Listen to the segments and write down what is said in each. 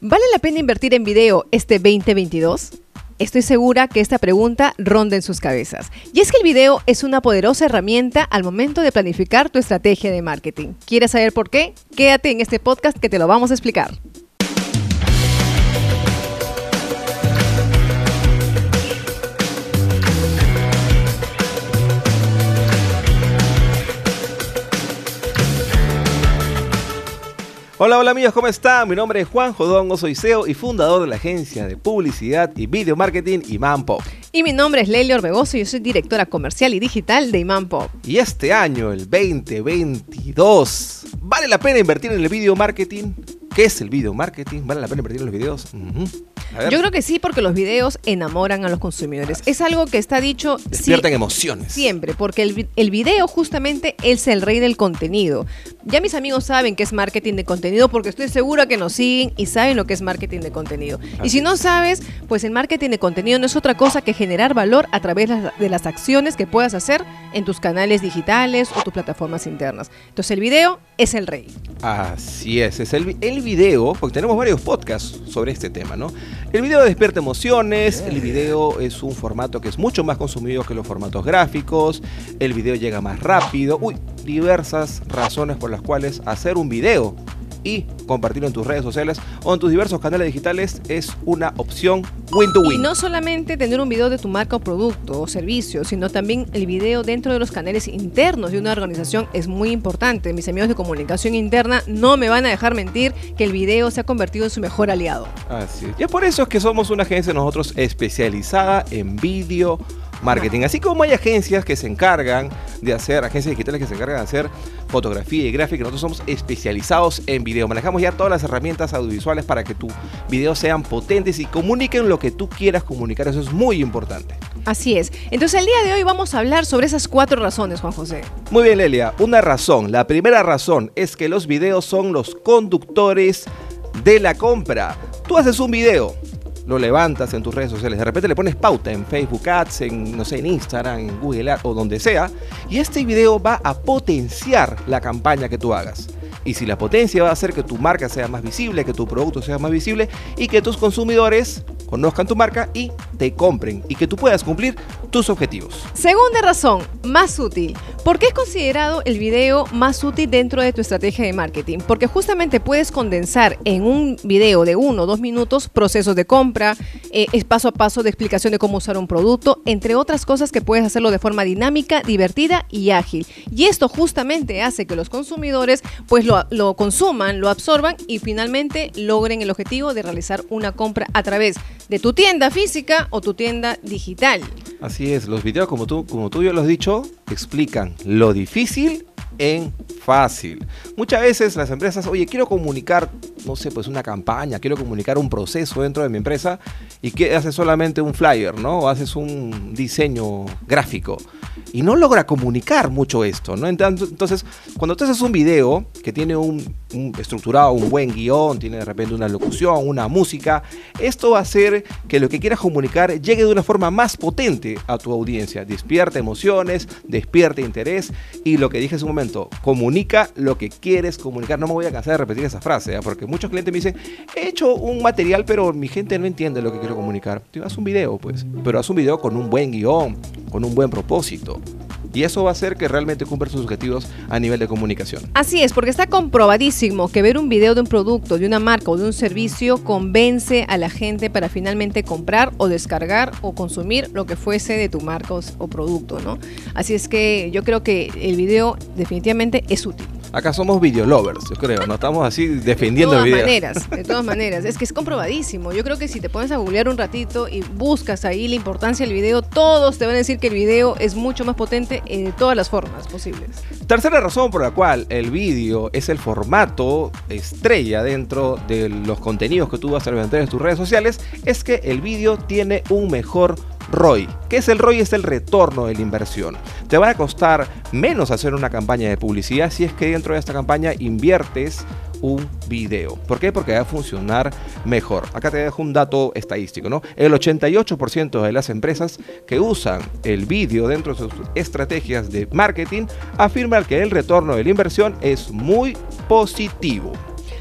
¿Vale la pena invertir en video este 2022? Estoy segura que esta pregunta ronda en sus cabezas. Y es que el video es una poderosa herramienta al momento de planificar tu estrategia de marketing. ¿Quieres saber por qué? Quédate en este podcast que te lo vamos a explicar. Hola, hola amigos, ¿cómo están? Mi nombre es Juan Jodón, soy CEO y fundador de la agencia de publicidad y video marketing Iman Pop. Y mi nombre es Leila Orbegoso y yo soy directora comercial y digital de Iman Pop. Y este año, el 2022, ¿vale la pena invertir en el video marketing? ¿Qué es el video marketing? ¿Vale la pena invertir en los videos? Yo creo que sí, porque los videos enamoran a los consumidores. Es algo que está dicho. Despiertan emociones. Siempre, porque el, el, video justamente es el rey del contenido. Ya mis amigos saben que es marketing de contenido porque estoy segura que nos siguen y saben lo que es marketing de contenido. y si no sabes, pues el marketing de contenido no es otra cosa que generar valor a través de las acciones que puedas hacer en tus canales digitales o tus plataformas internas. Entonces el video es el rey. Así es, es el, el video, porque tenemos varios podcasts sobre este tema, ¿no? El video despierta emociones, el video es un formato que es mucho más consumido que los formatos gráficos, el video llega más rápido, uy, diversas razones por las cuales hacer un video y compartirlo en tus redes sociales o en tus diversos canales digitales es una opción win to win. Y no solamente tener un video de tu marca o producto o servicio, sino también el video dentro de los canales internos de una organización es muy importante. Mis amigos de comunicación interna no me van a dejar mentir que el video se ha convertido en su mejor aliado. Así es. Y por eso es que somos una agencia nosotros especializada en vídeo marketing. Así como hay agencias que se encargan de hacer, agencias digitales que se encargan de hacer fotografía y gráfica, nosotros somos especializados en video. Manejamos ya todas las herramientas audiovisuales para que tus videos sean potentes y comuniquen lo que tú quieras comunicar. Eso es muy importante. Así es. Entonces el día de hoy vamos a hablar sobre esas cuatro razones, Juan José. Muy bien, Lelia. Una razón. La primera razón es que los videos son los conductores de la compra. Tú haces un video, lo levantas en tus redes sociales, de repente le pones pauta en Facebook Ads, en, no sé, en Instagram, en Google Ads o donde sea, y este video va a potenciar la campaña que tú hagas. Y si la potencia va a hacer que tu marca sea más visible, que tu producto sea más visible y que tus consumidores conozcan tu marca y te compren y que tú puedas cumplir tus objetivos. Segunda razón, más útil. ¿Por qué es considerado el video más útil dentro de tu estrategia de marketing? Porque justamente puedes condensar en un video de uno o dos minutos procesos de compra, eh, paso a paso de explicación de cómo usar un producto, entre otras cosas que puedes hacerlo de forma dinámica, divertida y ágil. Y esto justamente hace que los consumidores pues lo, lo consuman, lo absorban y finalmente logren el objetivo de realizar una compra a través de tu tienda física o tu tienda digital. Así es, los videos como tú, como tú ya lo has dicho, explican lo difícil en fácil. Muchas veces las empresas, oye, quiero comunicar, no sé, pues una campaña, quiero comunicar un proceso dentro de mi empresa y que haces solamente un flyer, ¿no? Haces un diseño gráfico y no logra comunicar mucho esto, ¿no? Entonces, cuando tú haces un video que tiene un, estructurado, un buen guion, tiene de repente una locución, una música, esto va a hacer que lo que quieras comunicar llegue de una forma más potente a tu audiencia, despierta emociones, despierta interés y lo que dije hace un momento, comunica lo que quieres comunicar. No me voy a cansar de repetir esa frase, ¿eh? porque muchos clientes me dicen, he hecho un material, pero mi gente no entiende lo que quiero comunicar. Haz un video, pues, pero haz un video con un buen guion, con un buen propósito. Y eso va a hacer que realmente cumpla sus objetivos a nivel de comunicación. Así es, porque está comprobadísimo que ver un video de un producto, de una marca o de un servicio convence a la gente para finalmente comprar o descargar o consumir lo que fuese de tu marca o, producto, ¿no? Así es que yo creo que el video definitivamente es útil. Acá somos video lovers, yo creo, no estamos así defendiendo el video. De todas maneras, de todas maneras, es que es comprobadísimo. Yo creo que si te pones a googlear un ratito y buscas ahí la importancia del video, todos te van a decir que el video es mucho más potente de todas las formas posibles. Tercera razón por la cual el vídeo es el formato estrella dentro de los contenidos que tú vas a levantar en tus redes sociales es que el vídeo tiene un mejor ROI. ¿Qué es el ROI? Es el retorno de la inversión. Te va a costar menos hacer una campaña de publicidad si es que dentro de esta campaña inviertes un video. ¿Por qué? Porque va a funcionar mejor. Acá te dejo un dato estadístico, ¿no? El 88% de las empresas que usan el vídeo dentro de sus estrategias de marketing afirman que el retorno de la inversión es muy positivo.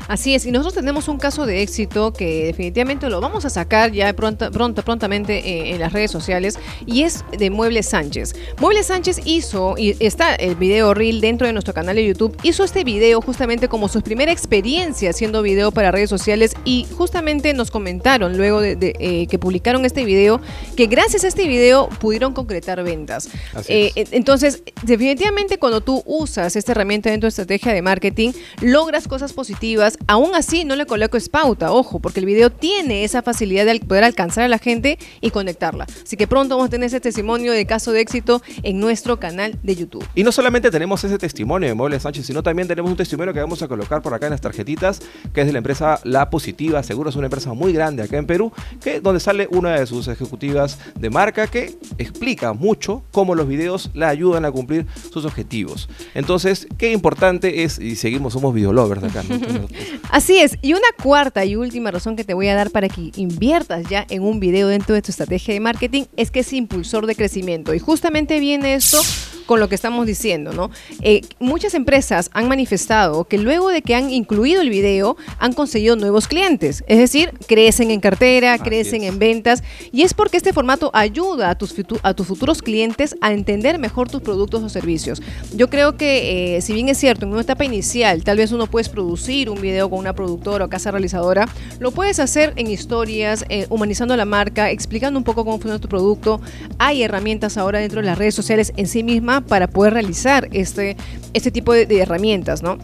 Así es, y nosotros tenemos un caso de éxito que definitivamente lo vamos a sacar ya pronto, pronto prontamente eh, en las redes sociales y es de Muebles Sánchez. Muebles Sánchez hizo, y está el video reel dentro de nuestro canal de YouTube, hizo este video justamente como su primera experiencia haciendo video para redes sociales y justamente nos comentaron luego de, eh, que publicaron este video que gracias a este video pudieron concretar ventas. Eh, entonces, definitivamente cuando tú usas esta herramienta dentro de estrategia de marketing, logras cosas positivas. Aún así, no le coloco pauta, ojo, porque el video tiene esa facilidad de poder alcanzar a la gente y conectarla. Así que pronto vamos a tener ese testimonio de caso de éxito en nuestro canal de YouTube. Y no solamente tenemos ese testimonio de Muebles Sánchez, sino también tenemos un testimonio que vamos a colocar por acá en las tarjetitas, que es de la empresa La Positiva. Seguro es una empresa muy grande acá en Perú, que donde sale una de sus ejecutivas de marca que explica mucho cómo los videos la ayudan a cumplir sus objetivos. Entonces, qué importante es, y seguimos, somos videolovers acá. Así es, y una cuarta y última razón que te voy a dar para que inviertas ya en un video dentro de tu estrategia de marketing es que es impulsor de crecimiento. Y justamente viene esto con lo que estamos diciendo, ¿no? Eh, muchas empresas han manifestado que luego de que han incluido el video, han conseguido nuevos clientes. Es decir, crecen en cartera, crecen en ventas. Y es porque este formato ayuda a tus, a tus futuros clientes a entender mejor tus productos o servicios. Yo creo que, eh, si bien es cierto, en una etapa inicial, tal vez uno puedes producir un video con una productora o casa realizadora, lo puedes hacer en historias, eh, humanizando la marca, explicando un poco cómo funciona tu producto. Hay herramientas ahora dentro de las redes sociales en sí mismas para poder realizar este, este tipo de, herramientas, ¿no?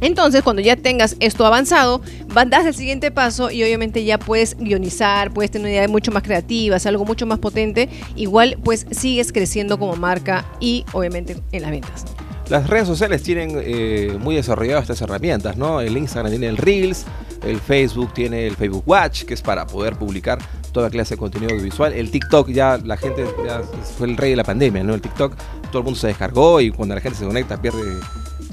Entonces, cuando ya tengas esto avanzado, das el siguiente paso y obviamente ya puedes guionizar, puedes tener una idea mucho más creativa, algo mucho más potente. Igual, pues sigues creciendo como marca y obviamente en las ventas. Las redes sociales tienen eh, muy desarrolladas estas herramientas, ¿no? El Instagram tiene el Reels, el Facebook tiene el Facebook Watch, que es para poder publicar toda clase de contenido audiovisual. El TikTok ya la gente ya fue el rey de la pandemia, ¿no? El TikTok todo el mundo se descargó y cuando la gente se conecta pierde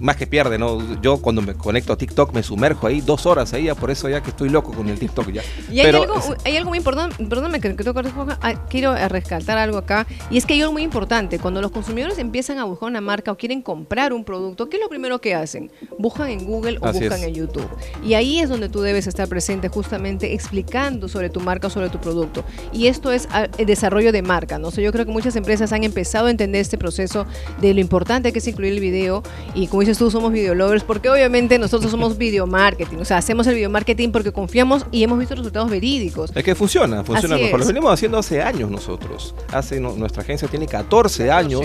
más que pierde, ¿no? Yo cuando me conecto a TikTok me sumerjo ahí dos horas ahí, por eso ya que estoy loco con el TikTok ya. Y hay, algo, hay algo muy importante, perdóname que, que ah, quiero rescatar algo acá, y es que hay algo muy importante, cuando los consumidores empiezan a buscar una marca o quieren comprar un producto, ¿qué es lo primero que hacen? Buscan en Google o buscan en YouTube. Y ahí es donde tú debes estar presente justamente explicando sobre tu marca o sobre tu producto. Y esto es ah, el desarrollo de marca, ¿no? yo creo que muchas empresas han empezado a entender este proceso de lo importante que es incluir el video y como dices tú, somos videolovers, porque obviamente nosotros somos video marketing, o sea, hacemos el video marketing porque confiamos y hemos visto resultados verídicos. Es que funciona, funciona mejor. Lo venimos haciendo hace años nosotros. Hace, nuestra agencia tiene 14, años,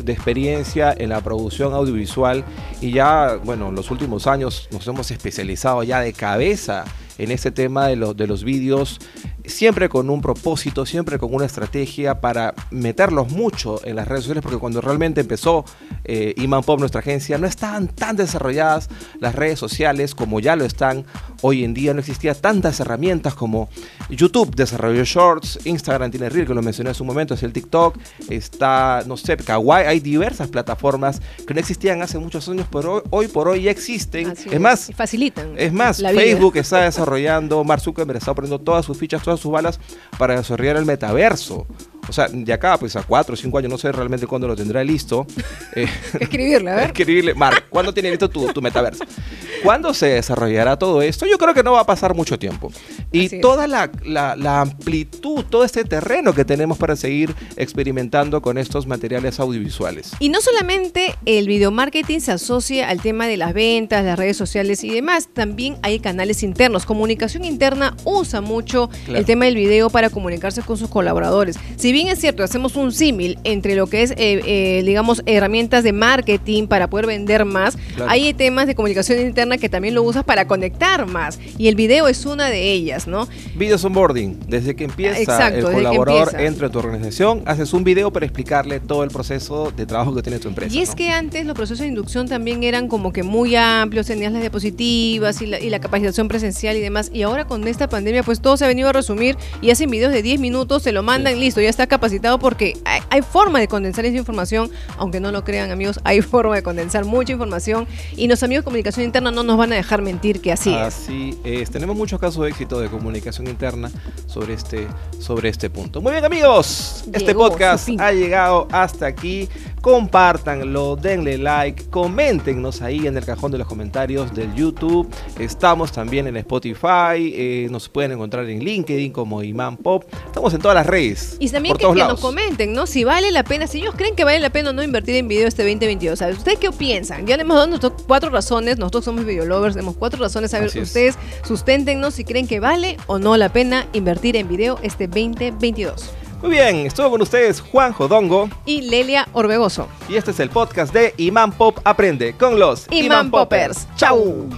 de experiencia en la producción audiovisual y ya, bueno, en los últimos años nos hemos especializado ya de cabeza en este tema de, los de los vídeos siempre con un propósito, siempre con una estrategia para meterlos mucho en las redes sociales, porque cuando realmente empezó eh, Iman Pop, nuestra agencia, no estaban tan desarrolladas las redes sociales como ya lo están hoy en día. No existían tantas herramientas como YouTube desarrolló Shorts, Instagram tiene Reel, que lo mencioné hace un momento, es el TikTok, está, no sé, Kawaii, hay diversas plataformas que no existían hace muchos años, pero hoy, por hoy ya existen. es, más, facilitan. Es más, Facebook está desarrollando, Mark Zuckerberg está poniendo todas sus fichas, todas sus balas para desarrollar el metaverso. O sea, de acá, pues a cuatro o cinco años, no sé realmente cuándo lo tendrá listo. Eh, Escribirle, a ver. Escribirle. Mark, ¿cuándo tiene listo tu, tu metaverso? ¿Cuándo se desarrollará todo esto? Yo creo que no va a pasar mucho tiempo. Y toda la, la, amplitud, todo este terreno que tenemos para seguir experimentando con estos materiales audiovisuales. Y no solamente el video marketing se asocia al tema de las ventas, las redes sociales y demás, también hay canales internos. Comunicación interna usa mucho el tema del video para comunicarse con sus colaboradores. Si bien es cierto, hacemos un símil entre lo que es, eh, eh, digamos, herramientas de marketing para poder vender más, hay temas de comunicación interna que también lo usas para conectar más. Y el video es una de ellas, ¿no? Videos onboarding. Desde que empieza el colaborador entre tu organización, haces un video para explicarle todo el proceso de trabajo que tiene tu empresa. Y es que antes los procesos de inducción también eran como que muy amplios, tenías las diapositivas y la, y la capacitación presencial y demás. Y ahora con esta pandemia, pues todo se ha venido a resumir y hacen videos de 10 minutos, se lo mandan, listo, ya está capacitado porque hay, forma de condensar esa información, aunque no lo crean amigos, hay forma de condensar mucha información y los amigos de comunicación interna no nos van a dejar mentir que así, así es. Tenemos muchos casos de éxito de comunicación interna sobre este, sobre este punto. Muy bien amigos, este podcast ha llegado hasta aquí compártanlo, denle like, coméntenos ahí en el cajón de los comentarios del YouTube. Estamos también en Spotify, eh, nos pueden encontrar en LinkedIn como Imán Pop. Estamos en todas las redes. Y también por que, todos que nos comenten, ¿no? Si vale la pena, si ellos creen que vale la pena o no invertir en video este 2022. ¿sabes? ¿Ustedes qué piensan? Ya le hemos dado nuestras cuatro razones, nosotros somos videolovers, tenemos cuatro razones. A ver, ustedes susténtenos si creen que vale o no la pena invertir en video este 2022. Muy bien, estuvo con ustedes Juan Jodongo Y Lelia Orbegoso. y este es el podcast de Imán Pop Aprende con los Imán Poppers. Chau.